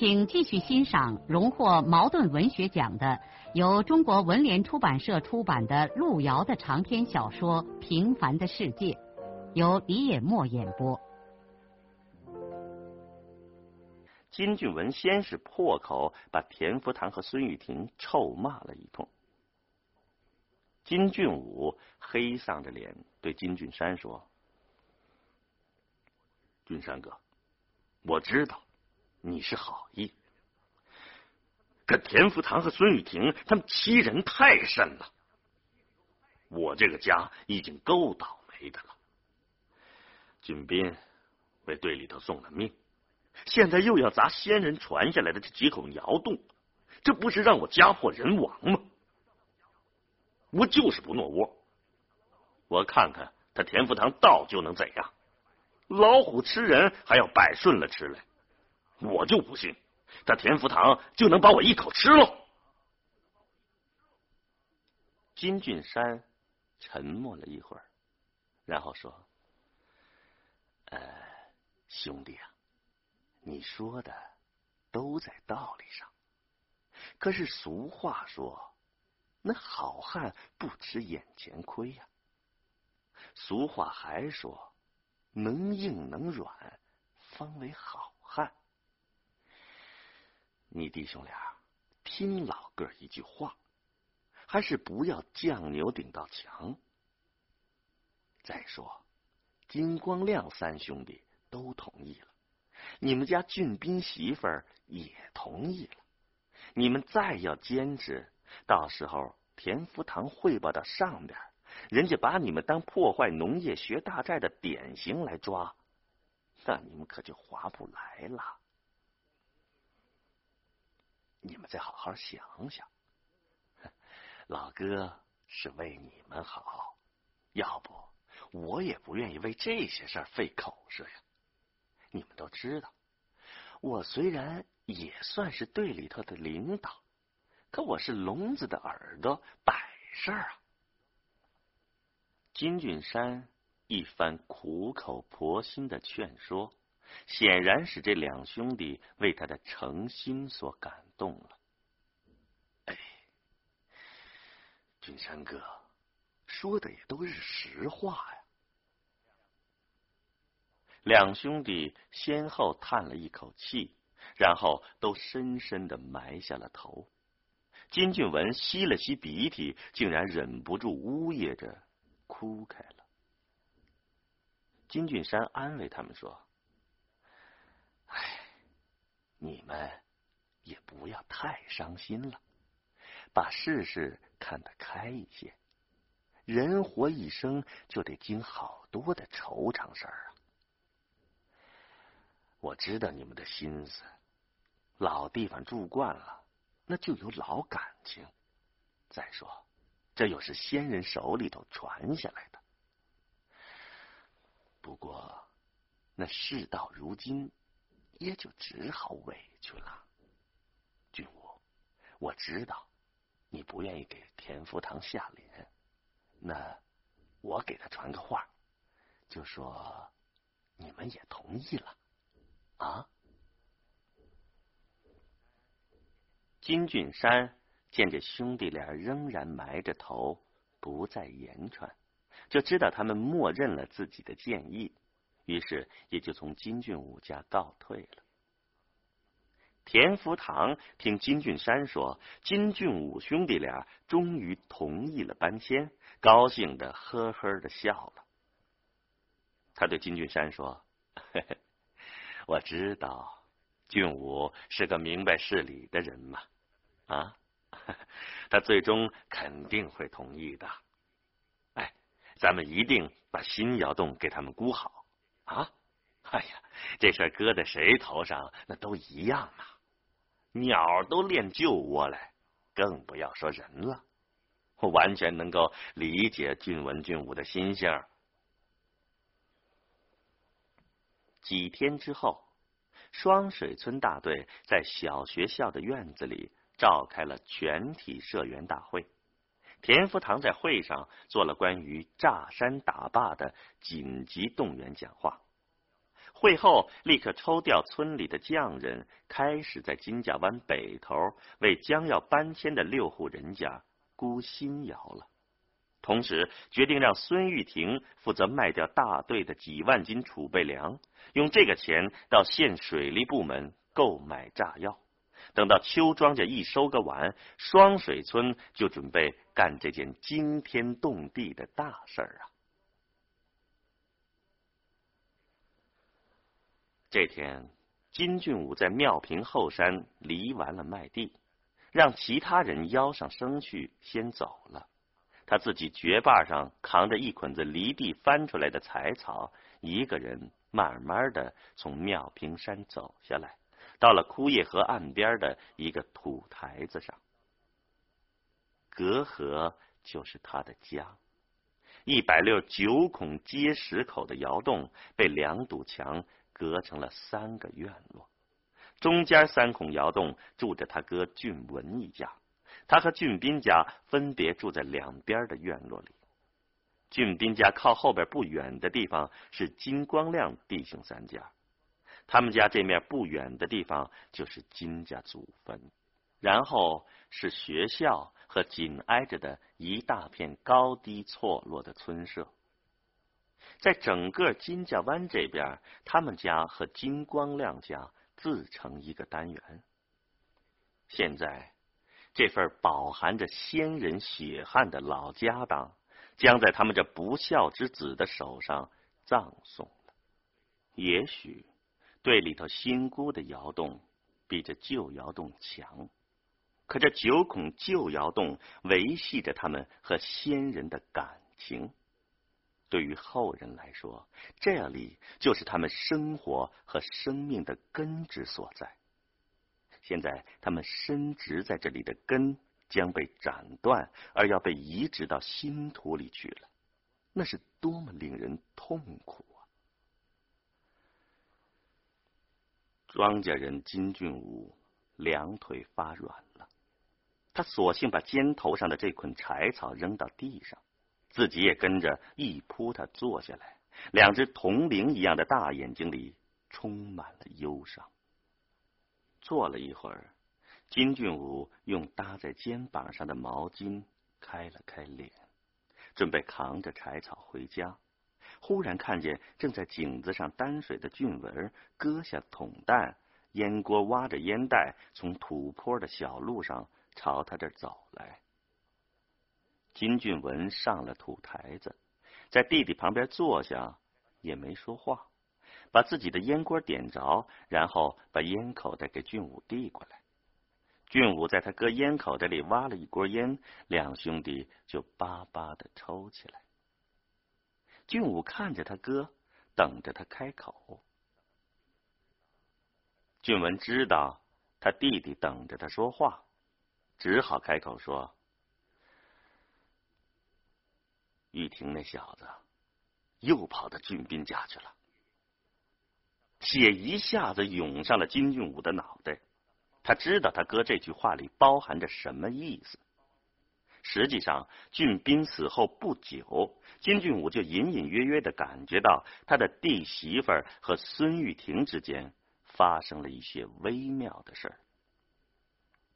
请继续欣赏荣获茅盾文学奖的、由中国文联出版社出版的路遥的长篇小说《平凡的世界》，由李野墨演播。金俊文先是破口把田福堂和孙玉婷臭骂了一通。金俊武黑丧着脸对金俊山说：“俊山哥，我知道。”你是好意，可田福堂和孙雨婷他们欺人太甚了。我这个家已经够倒霉的了。俊斌为队里头送了命，现在又要砸先人传下来的这几口窑洞，这不是让我家破人亡吗？我就是不挪窝。我看看他田福堂到就能怎样？老虎吃人还要摆顺了吃来。我就不信，他田福堂就能把我一口吃了。金俊山沉默了一会儿，然后说：“呃，兄弟啊，你说的都在道理上。可是俗话说，那好汉不吃眼前亏呀。俗话还说，能硬能软，方为好。”你弟兄俩听老哥一句话，还是不要犟牛顶到墙。再说，金光亮三兄弟都同意了，你们家俊斌媳妇儿也同意了。你们再要坚持，到时候田福堂汇报到上边，人家把你们当破坏农业、学大寨的典型来抓，那你们可就划不来了。你们再好好想想，老哥是为你们好，要不我也不愿意为这些事儿费口舌呀。你们都知道，我虽然也算是队里头的领导，可我是聋子的耳朵，摆事儿啊。金俊山一番苦口婆心的劝说。显然使这两兄弟为他的诚心所感动了。哎，君山哥说的也都是实话呀。两兄弟先后叹了一口气，然后都深深的埋下了头。金俊文吸了吸鼻涕，竟然忍不住呜咽着哭开了。金俊山安慰他们说。你们也不要太伤心了，把事事看得开一些。人活一生就得经好多的愁肠事儿啊！我知道你们的心思，老地方住惯了，那就有老感情。再说，这又是先人手里头传下来的。不过，那事到如今。也就只好委屈了，俊武，我知道你不愿意给田福堂下脸，那我给他传个话，就说你们也同意了啊。金俊山见这兄弟俩仍然埋着头不再言传，就知道他们默认了自己的建议。于是也就从金俊武家告退了。田福堂听金俊山说，金俊武兄弟俩终于同意了搬迁，高兴的呵呵的笑了。他对金俊山说：“嘿嘿，我知道俊武是个明白事理的人嘛，啊，他最终肯定会同意的。哎，咱们一定把新窑洞给他们估好。”啊，哎呀，这事搁在谁头上，那都一样啊！鸟都练旧窝来，更不要说人了。我完全能够理解俊文、俊武的心性。几天之后，双水村大队在小学校的院子里召开了全体社员大会。田福堂在会上做了关于炸山打坝的紧急动员讲话。会后，立刻抽调村里的匠人，开始在金家湾北头为将要搬迁的六户人家估新窑了。同时，决定让孙玉婷负责卖掉大队的几万斤储备粮，用这个钱到县水利部门购买炸药。等到秋庄稼一收割完，双水村就准备干这件惊天动地的大事儿啊！这天，金俊武在庙坪后山犁完了麦地，让其他人腰上牲去先走了。他自己绝把上扛着一捆子犁地翻出来的柴草，一个人慢慢的从庙坪山走下来，到了枯叶河岸边的一个土台子上。隔河就是他的家，一百六九孔结实口的窑洞被两堵墙。隔成了三个院落，中间三孔窑洞住着他哥俊文一家，他和俊斌家分别住在两边的院落里。俊斌家靠后边不远的地方是金光亮弟兄三家，他们家这面不远的地方就是金家祖坟，然后是学校和紧挨着的一大片高低错落的村舍。在整个金家湾这边，他们家和金光亮家自成一个单元。现在，这份饱含着先人血汗的老家当，将在他们这不孝之子的手上葬送了。也许，队里头新估的窑洞比这旧窑洞强，可这九孔旧窑洞维系着他们和先人的感情。对于后人来说，这里就是他们生活和生命的根之所在。现在，他们深植在这里的根将被斩断，而要被移植到新土里去了，那是多么令人痛苦啊！庄稼人金俊武两腿发软了，他索性把肩头上的这捆柴草扔到地上。自己也跟着一扑他坐下来，两只铜铃一样的大眼睛里充满了忧伤。坐了一会儿，金俊武用搭在肩膀上的毛巾开了开脸，准备扛着柴草回家。忽然看见正在井子上担水的俊文割下桶担，烟锅挖着烟袋，从土坡的小路上朝他这走来。金俊文上了土台子，在弟弟旁边坐下，也没说话，把自己的烟锅点着，然后把烟口袋给俊武递过来。俊武在他哥烟口袋里挖了一锅烟，两兄弟就巴巴的抽起来。俊武看着他哥，等着他开口。俊文知道他弟弟等着他说话，只好开口说。玉婷那小子又跑到俊斌家去了，血一下子涌上了金俊武的脑袋。他知道他哥这句话里包含着什么意思。实际上，俊斌死后不久，金俊武就隐隐约约的感觉到他的弟媳妇儿和孙玉婷之间发生了一些微妙的事儿。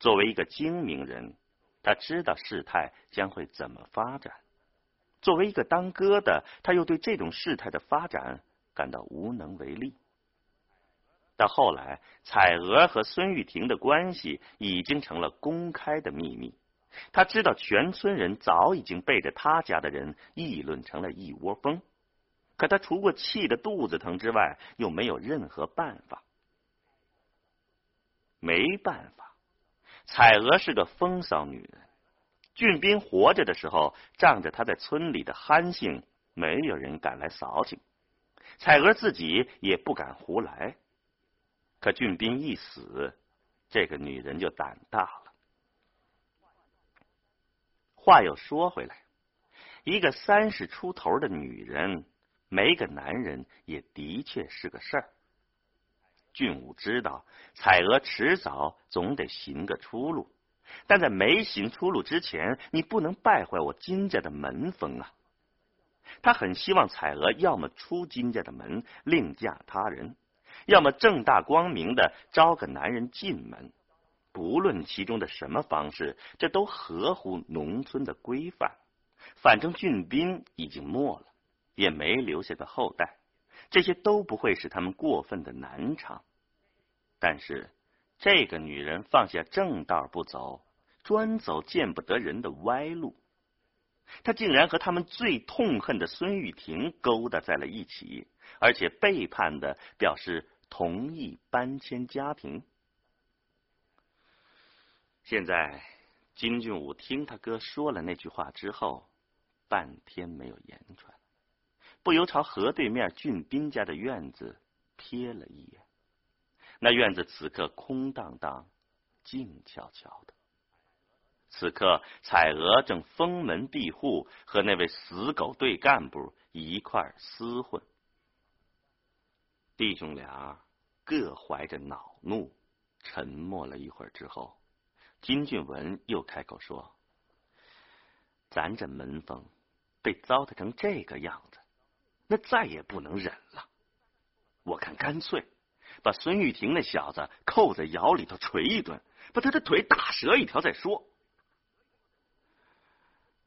作为一个精明人，他知道事态将会怎么发展。作为一个当哥的，他又对这种事态的发展感到无能为力。到后来，彩娥和孙玉婷的关系已经成了公开的秘密，他知道全村人早已经背着他家的人议论成了一窝蜂，可他除过气得肚子疼之外，又没有任何办法。没办法，彩娥是个风骚女人。俊斌活着的时候，仗着他在村里的憨性，没有人敢来扫兴。彩娥自己也不敢胡来。可俊斌一死，这个女人就胆大了。话又说回来，一个三十出头的女人没个男人，也的确是个事儿。俊武知道，彩娥迟早总得寻个出路，但在没寻出路之前，你不能败坏我金家的门风啊！他很希望彩娥要么出金家的门，另嫁他人，要么正大光明的招个男人进门。不论其中的什么方式，这都合乎农村的规范。反正俊斌已经没了，也没留下个后代，这些都不会使他们过分的难偿。但是这个女人放下正道不走，专走见不得人的歪路，她竟然和他们最痛恨的孙玉婷勾搭在了一起，而且背叛的表示同意搬迁家庭。现在，金俊武听他哥说了那句话之后，半天没有言传，不由朝河对面俊斌家的院子瞥了一眼。那院子此刻空荡荡、静悄悄的。此刻，彩娥正封门闭户，和那位死狗队干部一块厮混。弟兄俩各怀着恼怒，沉默了一会儿之后。金俊文又开口说：“咱这门风被糟蹋成这个样子，那再也不能忍了。我看干脆把孙玉婷那小子扣在窑里头锤一顿，把他的腿打折一条再说。”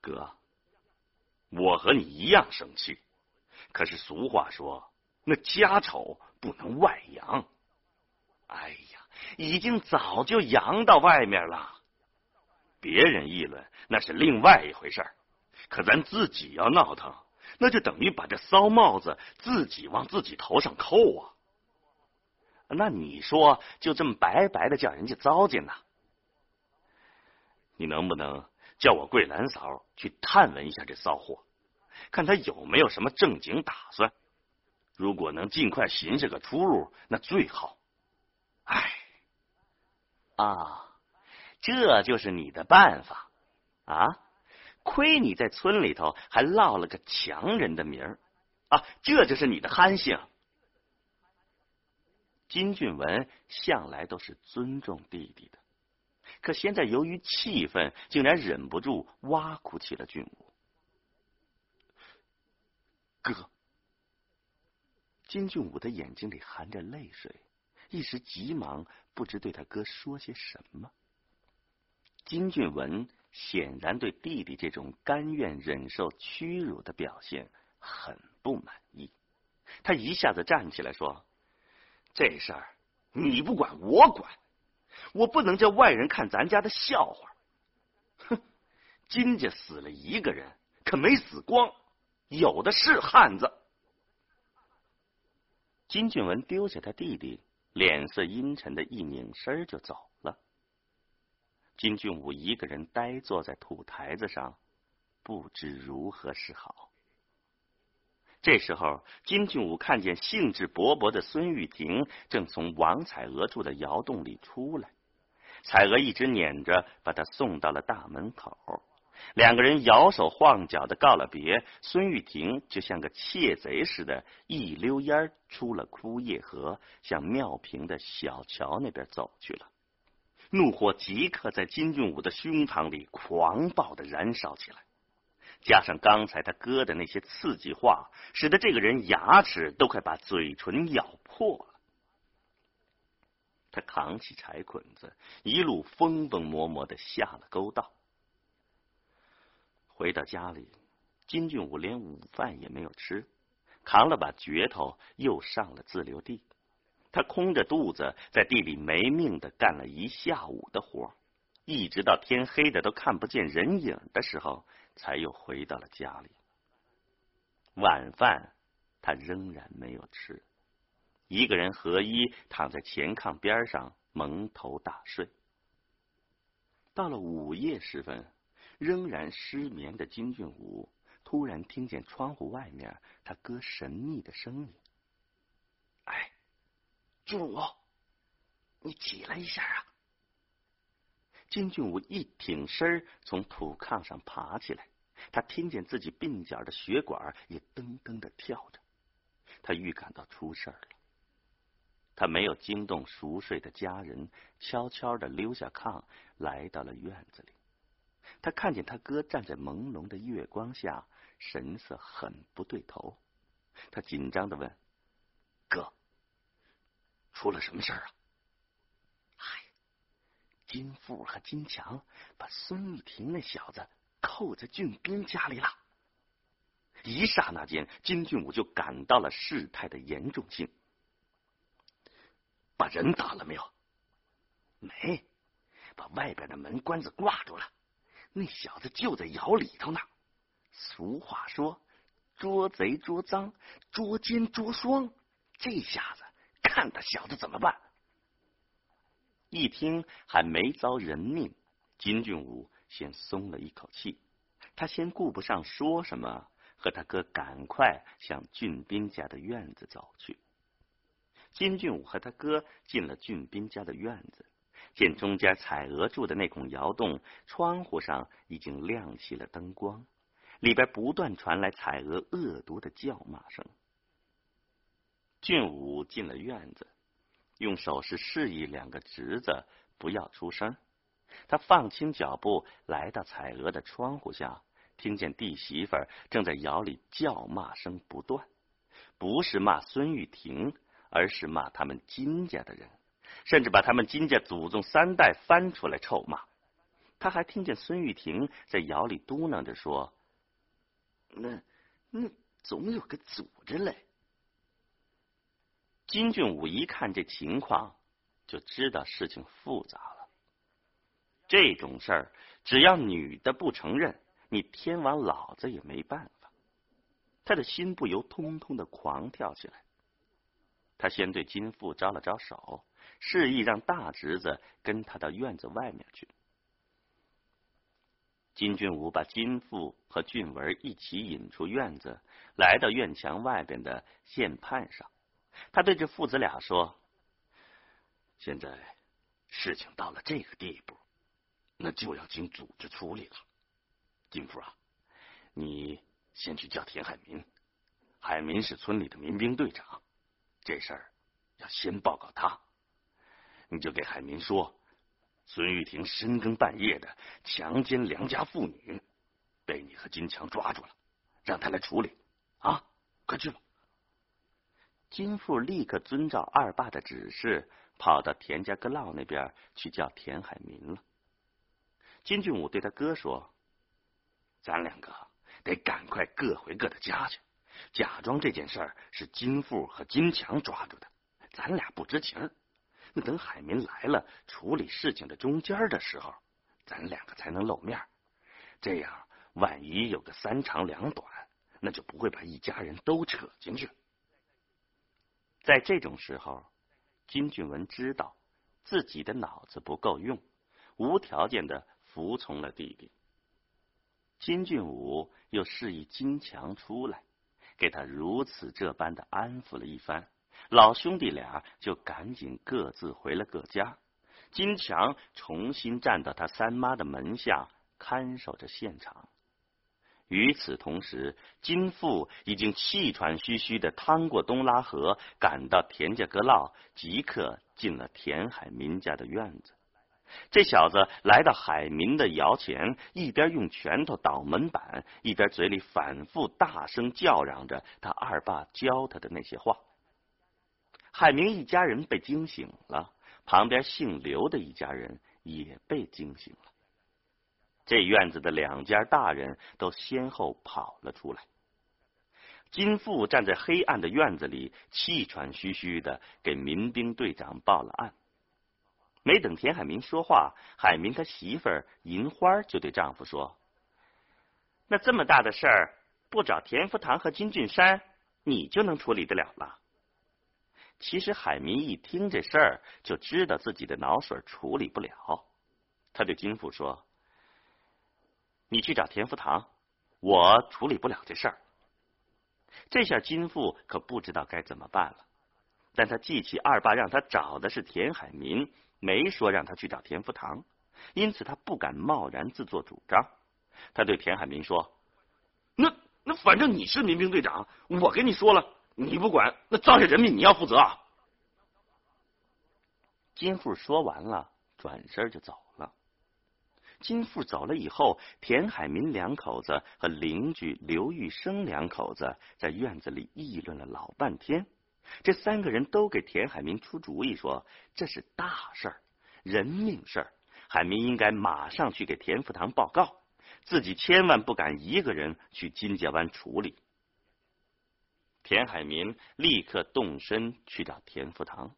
哥，我和你一样生气，可是俗话说，那家丑不能外扬。哎！已经早就扬到外面了，别人议论那是另外一回事儿，可咱自己要闹腾，那就等于把这骚帽子自己往自己头上扣啊！那你说，就这么白白的叫人家糟践呐？你能不能叫我桂兰嫂去探问一下这骚货，看他有没有什么正经打算？如果能尽快寻下个出路，那最好。唉。啊，这就是你的办法啊！亏你在村里头还落了个强人的名儿啊！这就是你的憨性。金俊文向来都是尊重弟弟的，可现在由于气愤，竟然忍不住挖苦起了俊武哥。金俊武的眼睛里含着泪水。一时急忙，不知对他哥说些什么。金俊文显然对弟弟这种甘愿忍受屈辱的表现很不满意，他一下子站起来说：“这事儿你不管，我管，我不能叫外人看咱家的笑话。哼，金家死了一个人，可没死光，有的是汉子。”金俊文丢下他弟弟。脸色阴沉的一拧身就走了。金俊武一个人呆坐在土台子上，不知如何是好。这时候，金俊武看见兴致勃勃的孙玉婷正从王彩娥住的窑洞里出来，彩娥一直撵着把他送到了大门口。两个人摇手晃脚的告了别，孙玉婷就像个窃贼似的，一溜烟出了枯叶河，向庙坪的小桥那边走去了。怒火即刻在金俊武的胸膛里狂暴的燃烧起来，加上刚才他哥的那些刺激话，使得这个人牙齿都快把嘴唇咬破了。他扛起柴捆子，一路风风魔魔的下了沟道。回到家里，金俊武连午饭也没有吃，扛了把镢头又上了自留地。他空着肚子在地里没命的干了一下午的活，一直到天黑的都看不见人影的时候，才又回到了家里。晚饭他仍然没有吃，一个人合衣躺在前炕边上蒙头大睡。到了午夜时分。仍然失眠的金俊武突然听见窗户外面他哥神秘的声音：“哎俊武，你起来一下啊！金俊武一挺身从土炕上爬起来，他听见自己鬓角的血管也噔噔的跳着，他预感到出事了。他没有惊动熟睡的家人，悄悄的溜下炕，来到了院子里。他看见他哥站在朦胧的月光下，神色很不对头。他紧张的问：“哥，出了什么事儿啊？”“哎，金富和金强把孙玉婷那小子扣在俊斌家里了。”一刹那间，金俊武就感到了事态的严重性。把人打了没有？没，把外边的门关子挂住了。那小子就在窑里头呢。俗话说，捉贼捉赃，捉奸捉双。这下子看他小子怎么办？一听还没遭人命，金俊武先松了一口气。他先顾不上说什么，和他哥赶快向俊斌家的院子走去。金俊武和他哥进了俊斌家的院子。见中间彩娥住的那孔窑洞，窗户上已经亮起了灯光，里边不断传来彩娥恶毒的叫骂声。俊武进了院子，用手势示意两个侄子不要出声。他放轻脚步来到彩娥的窗户下，听见弟媳妇正在窑里叫骂声不断，不是骂孙玉婷，而是骂他们金家的人。甚至把他们金家祖宗三代翻出来臭骂，他还听见孙玉婷在窑里嘟囔着说：“那那总有个组织嘞。”金俊武一看这情况，就知道事情复杂了。这种事儿，只要女的不承认，你天王老子也没办法。他的心不由通通的狂跳起来。他先对金富招了招手。示意让大侄子跟他到院子外面去。金俊武把金富和俊文一起引出院子，来到院墙外边的线畔上。他对这父子俩说：“现在事情到了这个地步，那就要经组织处理了。金富啊，你先去叫田海民。海民是村里的民兵队长，这事儿要先报告他。”你就给海民说，孙玉婷深更半夜的强奸良家妇女，被你和金强抓住了，让他来处理啊！快去吧。金富立刻遵照二爸的指示，跑到田家阁老那边去叫田海民了。金俊武对他哥说：“咱两个得赶快各回各的家去，假装这件事儿是金富和金强抓住的，咱俩不知情。”等海民来了，处理事情的中间的时候，咱两个才能露面。这样，万一有个三长两短，那就不会把一家人都扯进去。在这种时候，金俊文知道自己的脑子不够用，无条件的服从了弟弟。金俊武又示意金强出来，给他如此这般的安抚了一番。老兄弟俩就赶紧各自回了各家，金强重新站到他三妈的门下看守着现场。与此同时，金富已经气喘吁吁的趟过东拉河，赶到田家阁老，即刻进了田海民家的院子。这小子来到海民的窑前，一边用拳头捣门板，一边嘴里反复大声叫嚷着他二爸教他的那些话。海明一家人被惊醒了，旁边姓刘的一家人也被惊醒了。这院子的两家大人都先后跑了出来。金富站在黑暗的院子里，气喘吁吁的给民兵队长报了案。没等田海明说话，海明他媳妇儿银花就对丈夫说：“那这么大的事儿，不找田福堂和金俊山，你就能处理得了了。”其实海明一听这事儿，就知道自己的脑水处理不了。他对金富说：“你去找田福堂，我处理不了这事儿。”这下金富可不知道该怎么办了。但他记起二爸让他找的是田海民，没说让他去找田福堂，因此他不敢贸然自作主张。他对田海民说：“那那反正你是民兵队长，我跟你说了，你不管，那造下人命你要负责啊。”金富说完了，转身就走了。金富走了以后，田海民两口子和邻居刘玉生两口子在院子里议论了老半天。这三个人都给田海民出主意，说这是大事儿，人命事儿，海民应该马上去给田福堂报告，自己千万不敢一个人去金家湾处理。田海民立刻动身去找田福堂。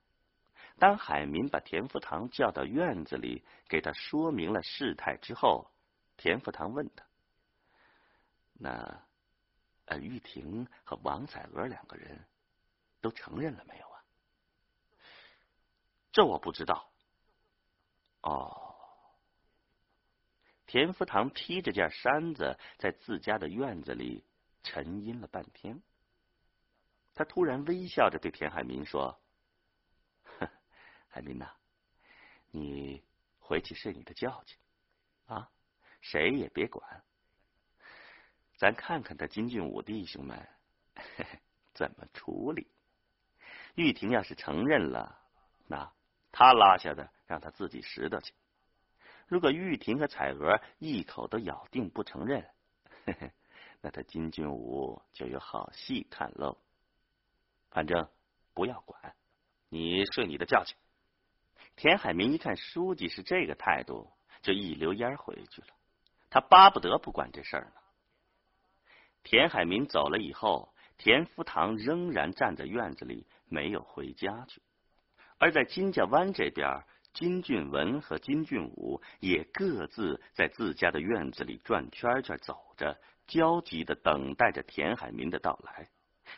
当海民把田福堂叫到院子里，给他说明了事态之后，田福堂问他：“那呃，玉婷和王彩娥两个人都承认了没有啊？”“这我不知道。”“哦。”田福堂披着件衫子，在自家的院子里沉吟了半天，他突然微笑着对田海民说。海明呐，你回去睡你的觉去啊，谁也别管。咱看看他金俊武弟兄们怎么处理。玉婷要是承认了，那他拉下的让他自己拾掇去；如果玉婷和彩娥一口都咬定不承认，那他金俊武就有好戏看喽。反正不要管，你睡你的觉去。田海明一看书记是这个态度，就一溜烟回去了。他巴不得不管这事儿呢。田海明走了以后，田福堂仍然站在院子里，没有回家去。而在金家湾这边，金俊文和金俊武也各自在自家的院子里转圈圈走着，焦急的等待着田海明的到来。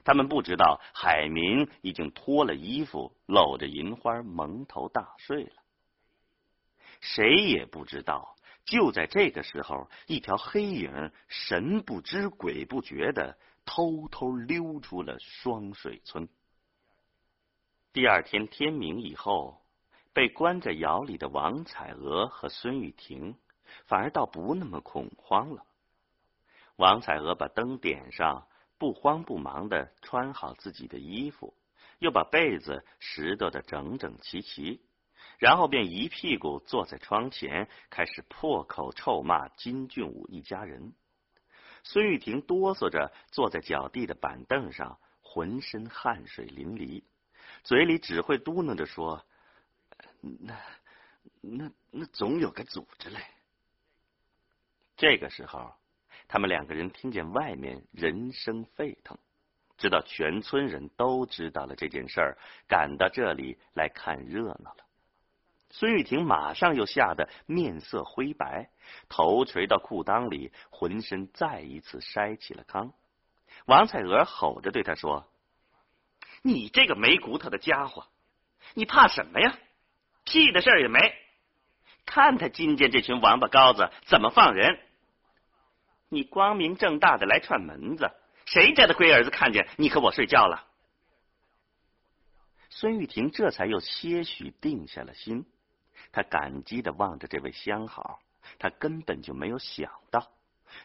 他们不知道，海明已经脱了衣服，搂着银花蒙头大睡了。谁也不知道，就在这个时候，一条黑影神不知鬼不觉的偷偷溜出了双水村。第二天天明以后，被关在窑里的王彩娥和孙玉婷，反而倒不那么恐慌了。王彩娥把灯点上。不慌不忙的穿好自己的衣服，又把被子拾掇的整整齐齐，然后便一屁股坐在窗前，开始破口臭骂金俊武一家人。孙玉婷哆嗦着坐在脚地的板凳上，浑身汗水淋漓，嘴里只会嘟囔着说：“那、那、那总有个组织嘞。”这个时候。他们两个人听见外面人声沸腾，知道全村人都知道了这件事儿，赶到这里来看热闹了。孙玉婷马上又吓得面色灰白，头垂到裤裆里，浑身再一次筛起了糠。王彩娥吼着对他说：“你这个没骨头的家伙，你怕什么呀？屁的事儿也没！看他今天这群王八羔子怎么放人！”你光明正大的来串门子，谁家的龟儿子看见你和我睡觉了？孙玉婷这才又些许定下了心，她感激的望着这位相好，她根本就没有想到，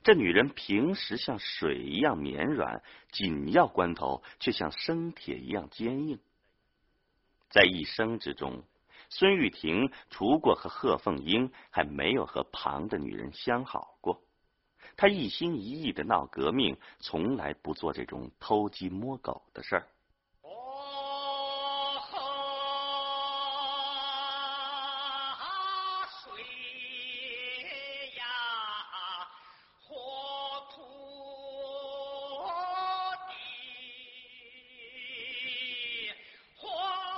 这女人平时像水一样绵软，紧要关头却像生铁一样坚硬。在一生之中，孙玉婷除过和贺凤英，还没有和旁的女人相好过。他一心一意的闹革命，从来不做这种偷鸡摸狗的事儿。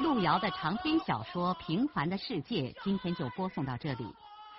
路遥的长篇小说《平凡的世界》，今天就播送到这里。